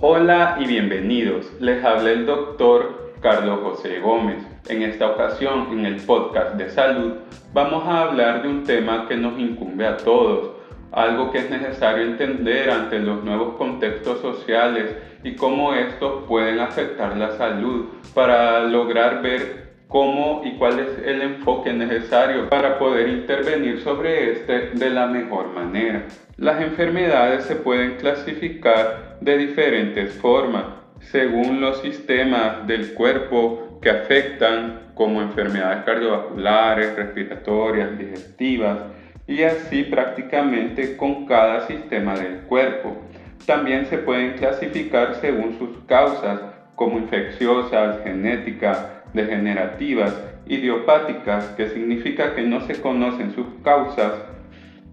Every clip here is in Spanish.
Hola y bienvenidos. Les habla el doctor Carlos José Gómez. En esta ocasión, en el podcast de salud, vamos a hablar de un tema que nos incumbe a todos, algo que es necesario entender ante los nuevos contextos sociales y cómo estos pueden afectar la salud para lograr ver cómo y cuál es el enfoque necesario para poder intervenir sobre este de la mejor manera. Las enfermedades se pueden clasificar de diferentes formas según los sistemas del cuerpo que afectan como enfermedades cardiovasculares, respiratorias, digestivas y así prácticamente con cada sistema del cuerpo. También se pueden clasificar según sus causas como infecciosas, genéticas, degenerativas, idiopáticas, que significa que no se conocen sus causas,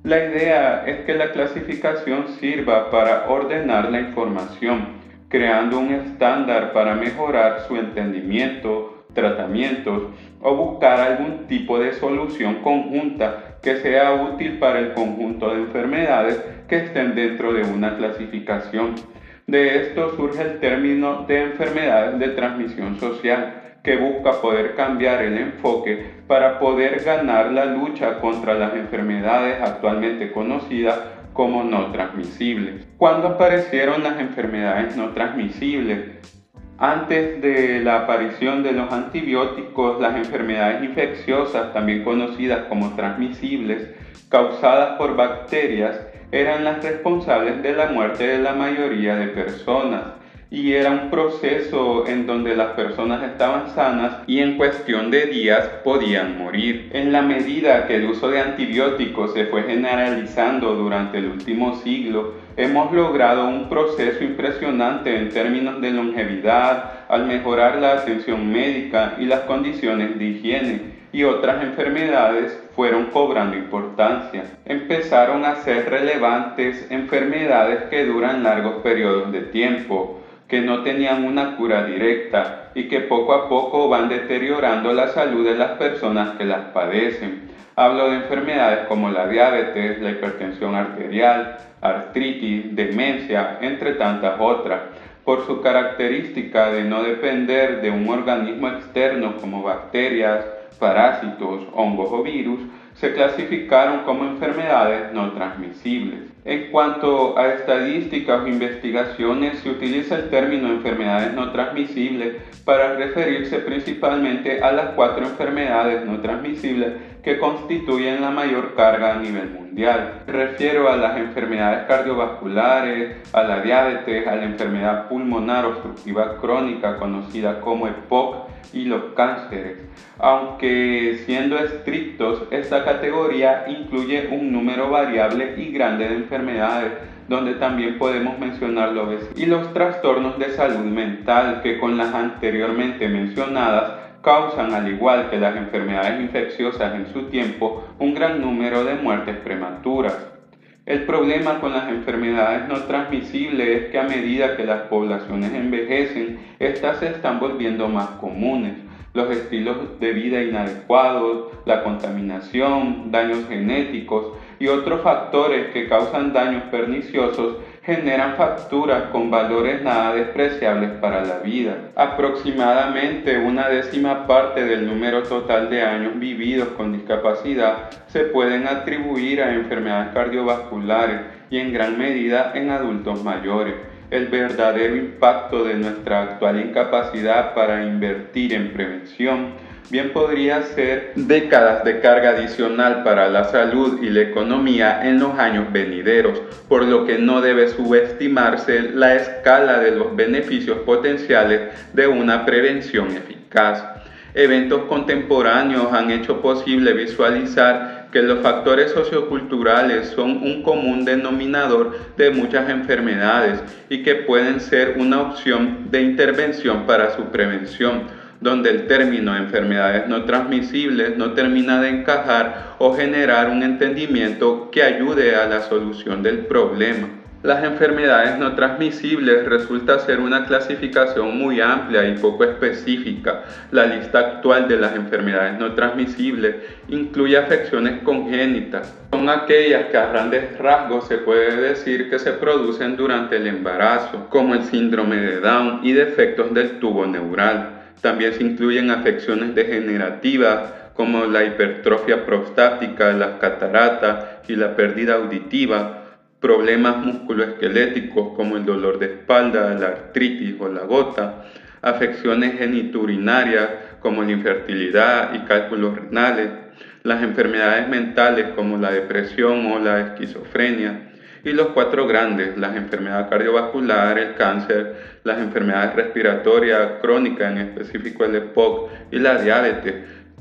la idea es que la clasificación sirva para ordenar la información, creando un estándar para mejorar su entendimiento, tratamientos o buscar algún tipo de solución conjunta que sea útil para el conjunto de enfermedades que estén dentro de una clasificación. De esto surge el término de enfermedades de transmisión social, que busca poder cambiar el enfoque para poder ganar la lucha contra las enfermedades actualmente conocidas como no transmisibles. ¿Cuándo aparecieron las enfermedades no transmisibles? Antes de la aparición de los antibióticos, las enfermedades infecciosas, también conocidas como transmisibles, causadas por bacterias, eran las responsables de la muerte de la mayoría de personas y era un proceso en donde las personas estaban sanas y en cuestión de días podían morir. En la medida que el uso de antibióticos se fue generalizando durante el último siglo, hemos logrado un proceso impresionante en términos de longevidad al mejorar la atención médica y las condiciones de higiene y otras enfermedades fueron cobrando importancia. Empezaron a ser relevantes enfermedades que duran largos periodos de tiempo, que no tenían una cura directa y que poco a poco van deteriorando la salud de las personas que las padecen. Hablo de enfermedades como la diabetes, la hipertensión arterial, artritis, demencia, entre tantas otras, por su característica de no depender de un organismo externo como bacterias, parásitos, hongos o virus, se clasificaron como enfermedades no transmisibles. En cuanto a estadísticas o investigaciones, se utiliza el término enfermedades no transmisibles para referirse principalmente a las cuatro enfermedades no transmisibles que constituyen la mayor carga a nivel mundial. refiero a las enfermedades cardiovasculares, a la diabetes, a la enfermedad pulmonar obstructiva crónica conocida como EPOC y los cánceres. Aunque siendo estrictos, esta categoría incluye un número variable y grande de enfermedades, donde también podemos mencionar los y los trastornos de salud mental que con las anteriormente mencionadas causan, al igual que las enfermedades infecciosas en su tiempo, un gran número de muertes prematuras. El problema con las enfermedades no transmisibles es que a medida que las poblaciones envejecen, estas se están volviendo más comunes. Los estilos de vida inadecuados, la contaminación, daños genéticos y otros factores que causan daños perniciosos generan facturas con valores nada despreciables para la vida. Aproximadamente una décima parte del número total de años vividos con discapacidad se pueden atribuir a enfermedades cardiovasculares y en gran medida en adultos mayores. El verdadero impacto de nuestra actual incapacidad para invertir en prevención bien podría ser décadas de carga adicional para la salud y la economía en los años venideros, por lo que no debe subestimarse la escala de los beneficios potenciales de una prevención eficaz. Eventos contemporáneos han hecho posible visualizar que los factores socioculturales son un común denominador de muchas enfermedades y que pueden ser una opción de intervención para su prevención donde el término enfermedades no transmisibles no termina de encajar o generar un entendimiento que ayude a la solución del problema. Las enfermedades no transmisibles resulta ser una clasificación muy amplia y poco específica. La lista actual de las enfermedades no transmisibles incluye afecciones congénitas. Son aquellas que a grandes rasgos se puede decir que se producen durante el embarazo, como el síndrome de Down y defectos del tubo neural. También se incluyen afecciones degenerativas como la hipertrofia prostática, las cataratas y la pérdida auditiva problemas musculoesqueléticos como el dolor de espalda, la artritis o la gota, afecciones geniturinarias como la infertilidad y cálculos renales, las enfermedades mentales como la depresión o la esquizofrenia, y los cuatro grandes, las enfermedades cardiovasculares, el cáncer, las enfermedades respiratorias crónicas, en específico el EPOC y la diabetes,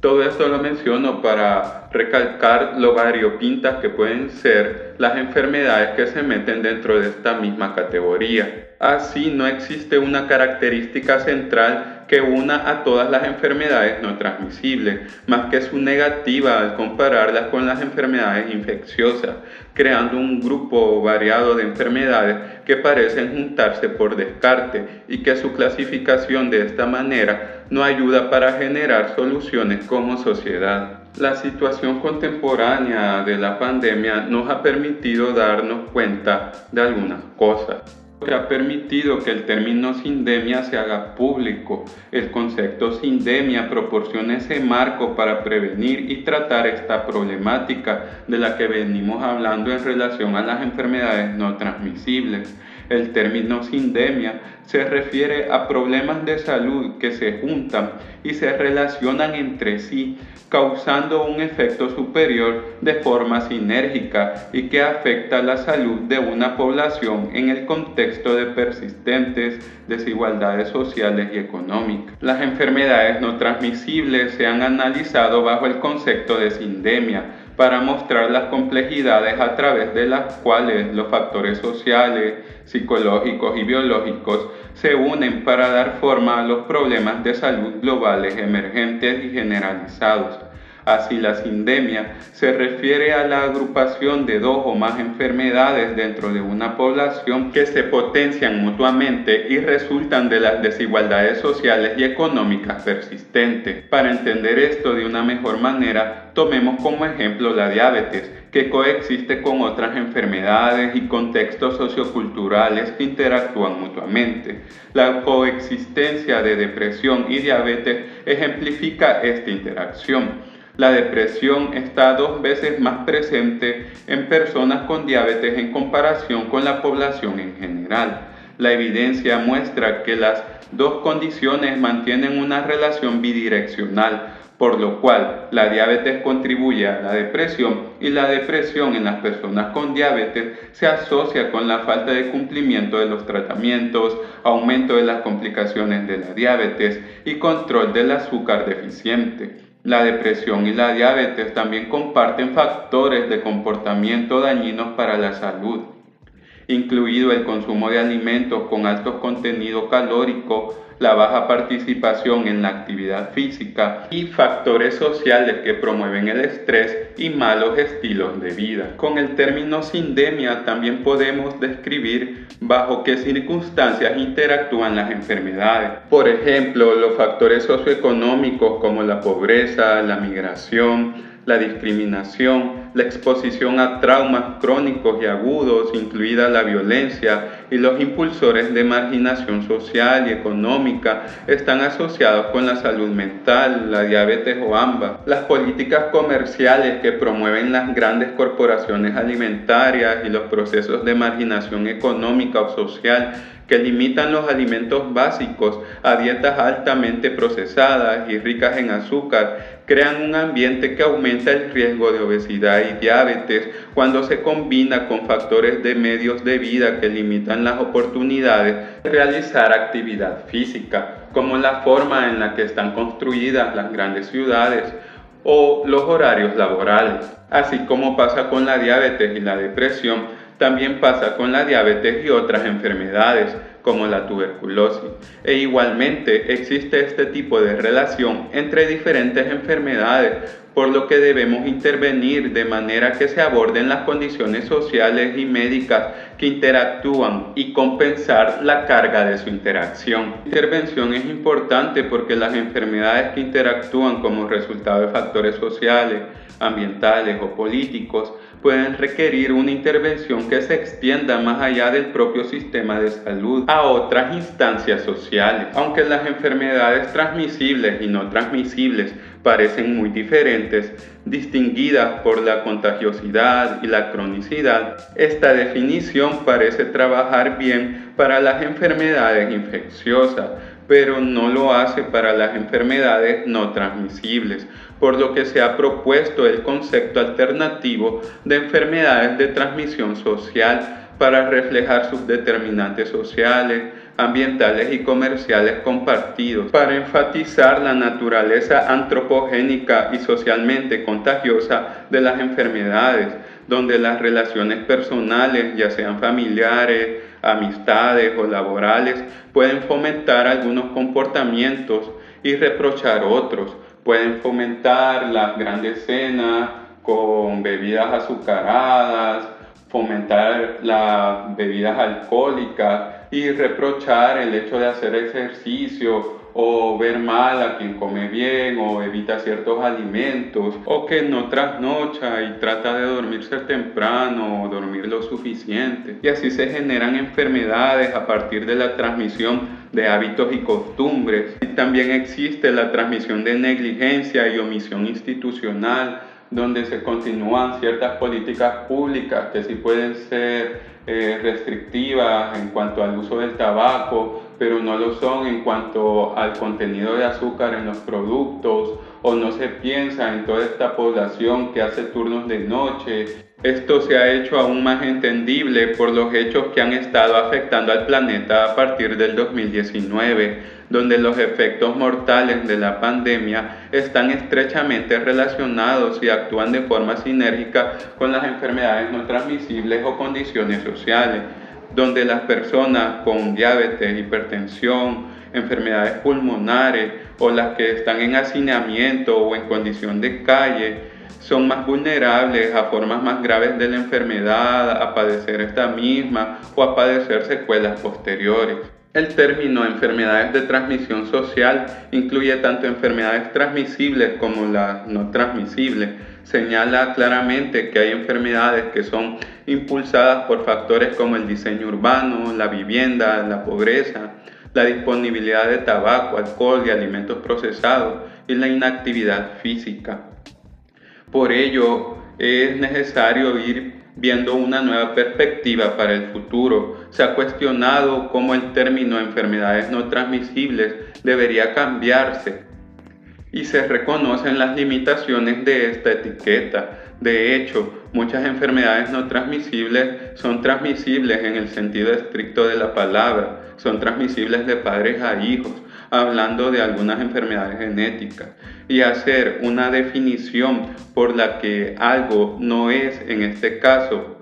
todo esto lo menciono para recalcar lo variopintas que pueden ser las enfermedades que se meten dentro de esta misma categoría. Así no existe una característica central que una a todas las enfermedades no transmisibles, más que su negativa al compararlas con las enfermedades infecciosas, creando un grupo variado de enfermedades que parecen juntarse por descarte y que su clasificación de esta manera no ayuda para generar soluciones como sociedad. La situación contemporánea de la pandemia nos ha permitido darnos cuenta de algunas cosas que ha permitido que el término sindemia se haga público. El concepto sindemia proporciona ese marco para prevenir y tratar esta problemática de la que venimos hablando en relación a las enfermedades no transmisibles. El término sindemia se refiere a problemas de salud que se juntan y se relacionan entre sí, causando un efecto superior de forma sinérgica y que afecta la salud de una población en el contexto de persistentes desigualdades sociales y económicas. Las enfermedades no transmisibles se han analizado bajo el concepto de sindemia para mostrar las complejidades a través de las cuales los factores sociales, psicológicos y biológicos se unen para dar forma a los problemas de salud globales emergentes y generalizados. Así la sindemia se refiere a la agrupación de dos o más enfermedades dentro de una población que se potencian mutuamente y resultan de las desigualdades sociales y económicas persistentes. Para entender esto de una mejor manera, tomemos como ejemplo la diabetes, que coexiste con otras enfermedades y contextos socioculturales que interactúan mutuamente. La coexistencia de depresión y diabetes ejemplifica esta interacción. La depresión está dos veces más presente en personas con diabetes en comparación con la población en general. La evidencia muestra que las dos condiciones mantienen una relación bidireccional, por lo cual la diabetes contribuye a la depresión y la depresión en las personas con diabetes se asocia con la falta de cumplimiento de los tratamientos, aumento de las complicaciones de la diabetes y control del azúcar deficiente. La depresión y la diabetes también comparten factores de comportamiento dañinos para la salud, incluido el consumo de alimentos con alto contenido calórico, la baja participación en la actividad física y factores sociales que promueven el estrés y malos estilos de vida. Con el término sindemia también podemos describir bajo qué circunstancias interactúan las enfermedades. Por ejemplo, los factores socioeconómicos como la pobreza, la migración, la discriminación, la exposición a traumas crónicos y agudos, incluida la violencia, y los impulsores de marginación social y económica están asociados con la salud mental, la diabetes o ambas. Las políticas comerciales que promueven las grandes corporaciones alimentarias y los procesos de marginación económica o social que limitan los alimentos básicos a dietas altamente procesadas y ricas en azúcar, crean un ambiente que aumenta el riesgo de obesidad y diabetes cuando se combina con factores de medios de vida que limitan las oportunidades de realizar actividad física, como la forma en la que están construidas las grandes ciudades o los horarios laborales. Así como pasa con la diabetes y la depresión, también pasa con la diabetes y otras enfermedades. como la tuberculosis. E igualmente existe este tipo de relación entre diferentes enfermedades, por lo que debemos intervenir de manera que se aborden las condiciones sociales y médicas que interactúan y compensar la carga de su interacción. La intervención es importante porque las enfermedades que interactúan como resultado de factores sociales, ambientales o políticos pueden requerir una intervención que se extienda más allá del propio sistema de salud a otras instancias sociales. Aunque las enfermedades transmisibles y no transmisibles parecen muy diferentes, distinguidas por la contagiosidad y la cronicidad, esta definición parece trabajar bien para las enfermedades infecciosas, pero no lo hace para las enfermedades no transmisibles, por lo que se ha propuesto el concepto alternativo de enfermedades de transmisión social para reflejar sus determinantes sociales, ambientales y comerciales compartidos, para enfatizar la naturaleza antropogénica y socialmente contagiosa de las enfermedades, donde las relaciones personales, ya sean familiares, amistades o laborales, pueden fomentar algunos comportamientos y reprochar otros, pueden fomentar las grandes cenas con bebidas azucaradas, fomentar las bebidas alcohólicas y reprochar el hecho de hacer ejercicio o ver mal a quien come bien o evita ciertos alimentos o que no trasnocha y trata de dormirse temprano o dormir lo suficiente. Y así se generan enfermedades a partir de la transmisión de hábitos y costumbres. Y también existe la transmisión de negligencia y omisión institucional donde se continúan ciertas políticas públicas que sí pueden ser eh, restrictivas en cuanto al uso del tabaco, pero no lo son en cuanto al contenido de azúcar en los productos o no se piensa en toda esta población que hace turnos de noche. Esto se ha hecho aún más entendible por los hechos que han estado afectando al planeta a partir del 2019 donde los efectos mortales de la pandemia están estrechamente relacionados y actúan de forma sinérgica con las enfermedades no transmisibles o condiciones sociales, donde las personas con diabetes, hipertensión, enfermedades pulmonares o las que están en hacinamiento o en condición de calle, son más vulnerables a formas más graves de la enfermedad, a padecer esta misma o a padecer secuelas posteriores. El término enfermedades de transmisión social incluye tanto enfermedades transmisibles como las no transmisibles. Señala claramente que hay enfermedades que son impulsadas por factores como el diseño urbano, la vivienda, la pobreza, la disponibilidad de tabaco, alcohol y alimentos procesados y la inactividad física. Por ello, es necesario ir viendo una nueva perspectiva para el futuro. Se ha cuestionado cómo el término enfermedades no transmisibles debería cambiarse y se reconocen las limitaciones de esta etiqueta. De hecho, muchas enfermedades no transmisibles son transmisibles en el sentido estricto de la palabra, son transmisibles de padres a hijos, hablando de algunas enfermedades genéticas y hacer una definición por la que algo no es, en este caso,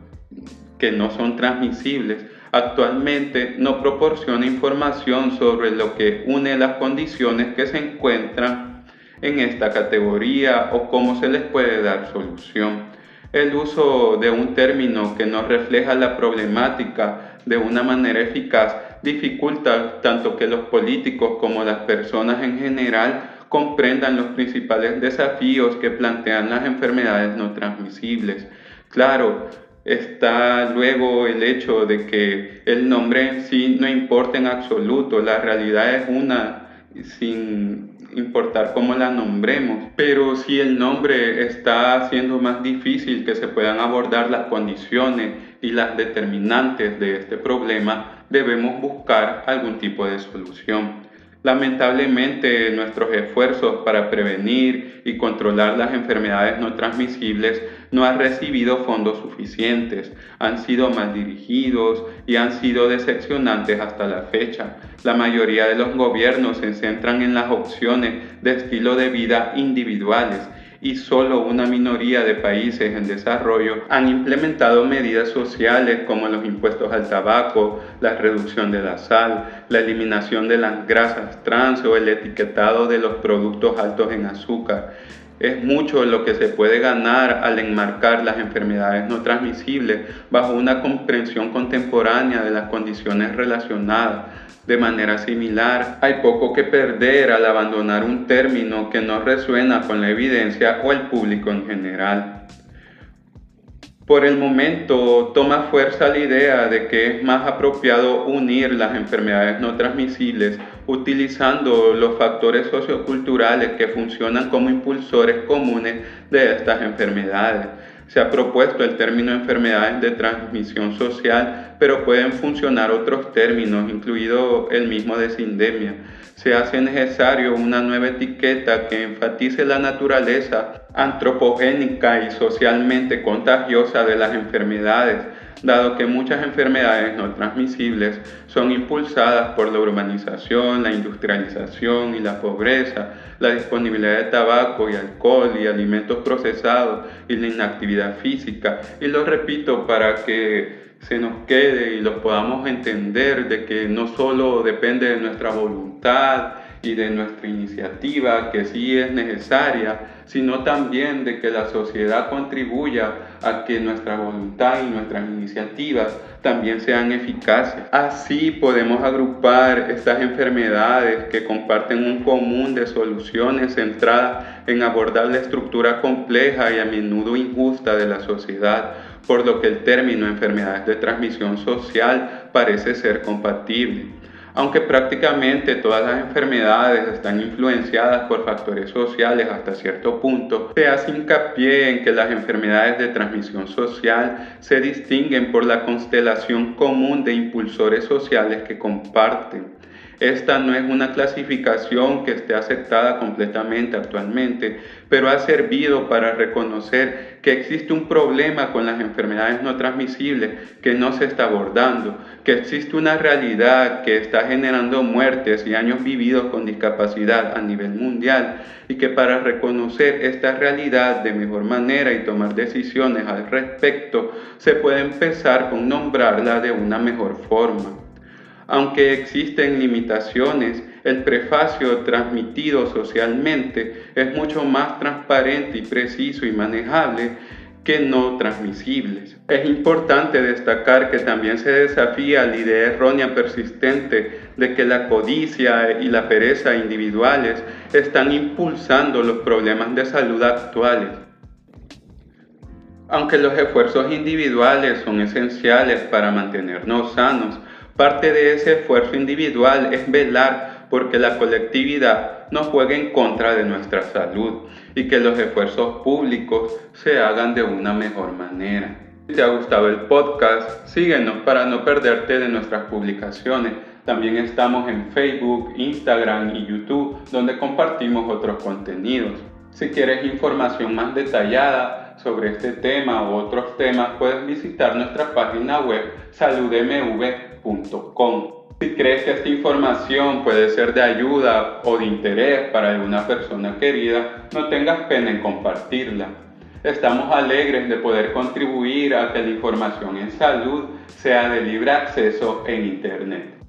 que no son transmisibles, actualmente no proporciona información sobre lo que une las condiciones que se encuentran en esta categoría o cómo se les puede dar solución. El uso de un término que no refleja la problemática de una manera eficaz dificulta tanto que los políticos como las personas en general comprendan los principales desafíos que plantean las enfermedades no transmisibles. Claro, está luego el hecho de que el nombre sí no importa en absoluto, la realidad es una sin importar cómo la nombremos, pero si el nombre está haciendo más difícil que se puedan abordar las condiciones y las determinantes de este problema, debemos buscar algún tipo de solución. Lamentablemente, nuestros esfuerzos para prevenir y controlar las enfermedades no transmisibles no han recibido fondos suficientes, han sido mal dirigidos y han sido decepcionantes hasta la fecha. La mayoría de los gobiernos se centran en las opciones de estilo de vida individuales y solo una minoría de países en desarrollo han implementado medidas sociales como los impuestos al tabaco, la reducción de la sal, la eliminación de las grasas trans o el etiquetado de los productos altos en azúcar. Es mucho lo que se puede ganar al enmarcar las enfermedades no transmisibles bajo una comprensión contemporánea de las condiciones relacionadas de manera similar, hay poco que perder al abandonar un término que no resuena con la evidencia o el público en general. Por el momento toma fuerza la idea de que es más apropiado unir las enfermedades no transmisibles utilizando los factores socioculturales que funcionan como impulsores comunes de estas enfermedades se ha propuesto el término enfermedades de transmisión social, pero pueden funcionar otros términos, incluido el mismo de sindemia. Se hace necesario una nueva etiqueta que enfatice la naturaleza antropogénica y socialmente contagiosa de las enfermedades dado que muchas enfermedades no transmisibles son impulsadas por la urbanización, la industrialización y la pobreza, la disponibilidad de tabaco y alcohol y alimentos procesados y la inactividad física. Y lo repito para que se nos quede y lo podamos entender de que no solo depende de nuestra voluntad, y de nuestra iniciativa, que sí es necesaria, sino también de que la sociedad contribuya a que nuestra voluntad y nuestras iniciativas también sean eficaces. Así podemos agrupar estas enfermedades que comparten un común de soluciones centradas en abordar la estructura compleja y a menudo injusta de la sociedad, por lo que el término enfermedades de transmisión social parece ser compatible. Aunque prácticamente todas las enfermedades están influenciadas por factores sociales hasta cierto punto, se hace hincapié en que las enfermedades de transmisión social se distinguen por la constelación común de impulsores sociales que comparten. Esta no es una clasificación que esté aceptada completamente actualmente, pero ha servido para reconocer que existe un problema con las enfermedades no transmisibles que no se está abordando, que existe una realidad que está generando muertes y años vividos con discapacidad a nivel mundial y que para reconocer esta realidad de mejor manera y tomar decisiones al respecto se puede empezar con nombrarla de una mejor forma. Aunque existen limitaciones, el prefacio transmitido socialmente es mucho más transparente y preciso y manejable que no transmisibles. Es importante destacar que también se desafía la idea errónea persistente de que la codicia y la pereza individuales están impulsando los problemas de salud actuales. Aunque los esfuerzos individuales son esenciales para mantenernos sanos, Parte de ese esfuerzo individual es velar porque la colectividad no juegue en contra de nuestra salud y que los esfuerzos públicos se hagan de una mejor manera. Si te ha gustado el podcast, síguenos para no perderte de nuestras publicaciones. También estamos en Facebook, Instagram y YouTube, donde compartimos otros contenidos. Si quieres información más detallada sobre este tema u otros temas, puedes visitar nuestra página web saludmv.com si crees que esta información puede ser de ayuda o de interés para alguna persona querida, no tengas pena en compartirla. Estamos alegres de poder contribuir a que la información en salud sea de libre acceso en Internet.